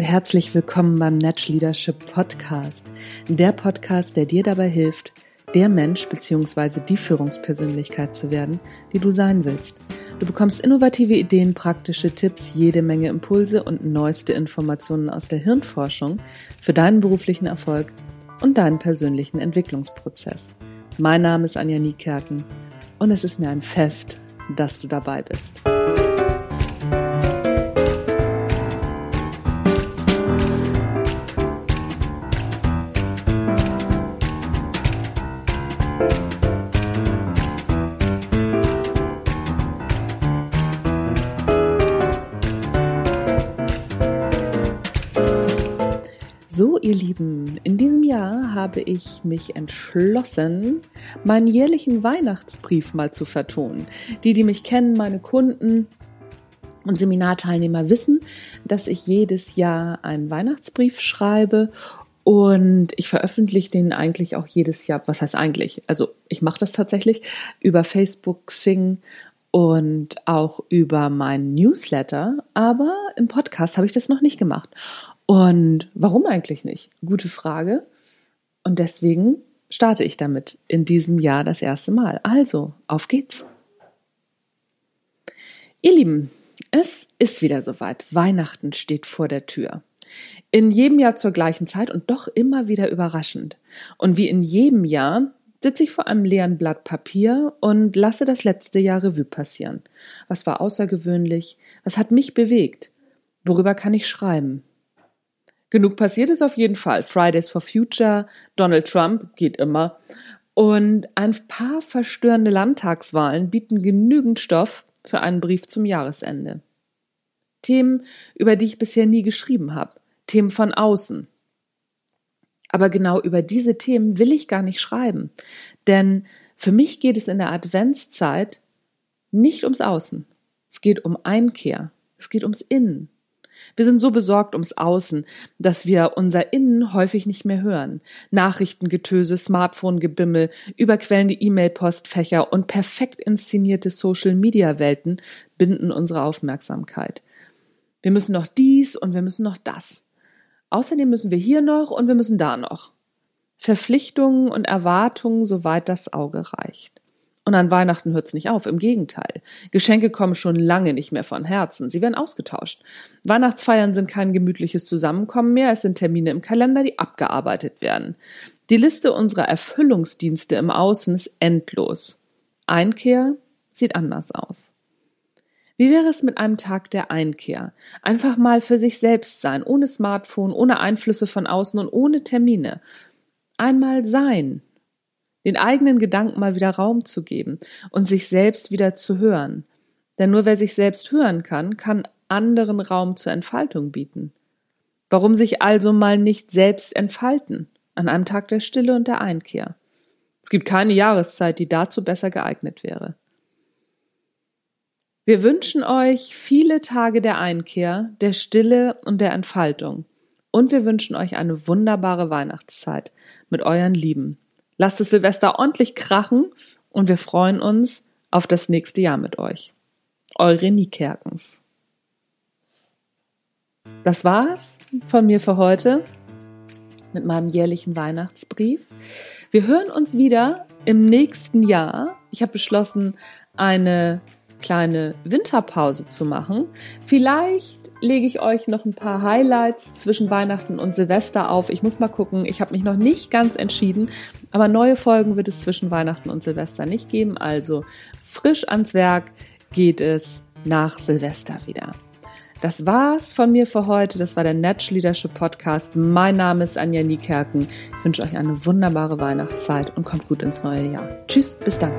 herzlich willkommen beim Natch Leadership Podcast. Der Podcast, der dir dabei hilft, der Mensch bzw. die Führungspersönlichkeit zu werden, die du sein willst. Du bekommst innovative Ideen, praktische Tipps, jede Menge Impulse und neueste Informationen aus der Hirnforschung für deinen beruflichen Erfolg und deinen persönlichen Entwicklungsprozess. Mein Name ist Anja Niekerken und es ist mir ein Fest, dass du dabei bist. Ihr Lieben, in diesem Jahr habe ich mich entschlossen, meinen jährlichen Weihnachtsbrief mal zu vertonen. Die, die mich kennen, meine Kunden und Seminarteilnehmer wissen, dass ich jedes Jahr einen Weihnachtsbrief schreibe und ich veröffentliche den eigentlich auch jedes Jahr. Was heißt eigentlich? Also ich mache das tatsächlich über Facebook, Sing und auch über meinen Newsletter, aber im Podcast habe ich das noch nicht gemacht. Und warum eigentlich nicht? Gute Frage. Und deswegen starte ich damit in diesem Jahr das erste Mal. Also, auf geht's. Ihr Lieben, es ist wieder soweit. Weihnachten steht vor der Tür. In jedem Jahr zur gleichen Zeit und doch immer wieder überraschend. Und wie in jedem Jahr sitze ich vor einem leeren Blatt Papier und lasse das letzte Jahr Revue passieren. Was war außergewöhnlich? Was hat mich bewegt? Worüber kann ich schreiben? Genug passiert ist auf jeden Fall. Fridays for Future, Donald Trump geht immer. Und ein paar verstörende Landtagswahlen bieten genügend Stoff für einen Brief zum Jahresende. Themen, über die ich bisher nie geschrieben habe. Themen von außen. Aber genau über diese Themen will ich gar nicht schreiben. Denn für mich geht es in der Adventszeit nicht ums Außen. Es geht um Einkehr. Es geht ums Innen. Wir sind so besorgt ums Außen, dass wir unser Innen häufig nicht mehr hören. Nachrichtengetöse, Smartphone-Gebimmel, überquellende E-Mail-Postfächer und perfekt inszenierte Social-Media-Welten binden unsere Aufmerksamkeit. Wir müssen noch dies und wir müssen noch das. Außerdem müssen wir hier noch und wir müssen da noch. Verpflichtungen und Erwartungen, soweit das Auge reicht. Und an Weihnachten hört es nicht auf, im Gegenteil. Geschenke kommen schon lange nicht mehr von Herzen, sie werden ausgetauscht. Weihnachtsfeiern sind kein gemütliches Zusammenkommen mehr, es sind Termine im Kalender, die abgearbeitet werden. Die Liste unserer Erfüllungsdienste im Außen ist endlos. Einkehr sieht anders aus. Wie wäre es mit einem Tag der Einkehr? Einfach mal für sich selbst sein, ohne Smartphone, ohne Einflüsse von außen und ohne Termine. Einmal sein, den eigenen Gedanken mal wieder Raum zu geben und sich selbst wieder zu hören. Denn nur wer sich selbst hören kann, kann anderen Raum zur Entfaltung bieten. Warum sich also mal nicht selbst entfalten an einem Tag der Stille und der Einkehr? Es gibt keine Jahreszeit, die dazu besser geeignet wäre. Wir wünschen euch viele Tage der Einkehr, der Stille und der Entfaltung. Und wir wünschen euch eine wunderbare Weihnachtszeit mit euren Lieben. Lasst es Silvester ordentlich krachen und wir freuen uns auf das nächste Jahr mit euch. Eure Niekerkens. Das war's von mir für heute mit meinem jährlichen Weihnachtsbrief. Wir hören uns wieder im nächsten Jahr. Ich habe beschlossen, eine kleine Winterpause zu machen. Vielleicht lege ich euch noch ein paar Highlights zwischen Weihnachten und Silvester auf. Ich muss mal gucken. Ich habe mich noch nicht ganz entschieden, aber neue Folgen wird es zwischen Weihnachten und Silvester nicht geben. Also frisch ans Werk geht es nach Silvester wieder. Das war's von mir für heute. Das war der Natch Leadership Podcast. Mein Name ist Anja Niekerken. Ich wünsche euch eine wunderbare Weihnachtszeit und kommt gut ins neue Jahr. Tschüss, bis dann.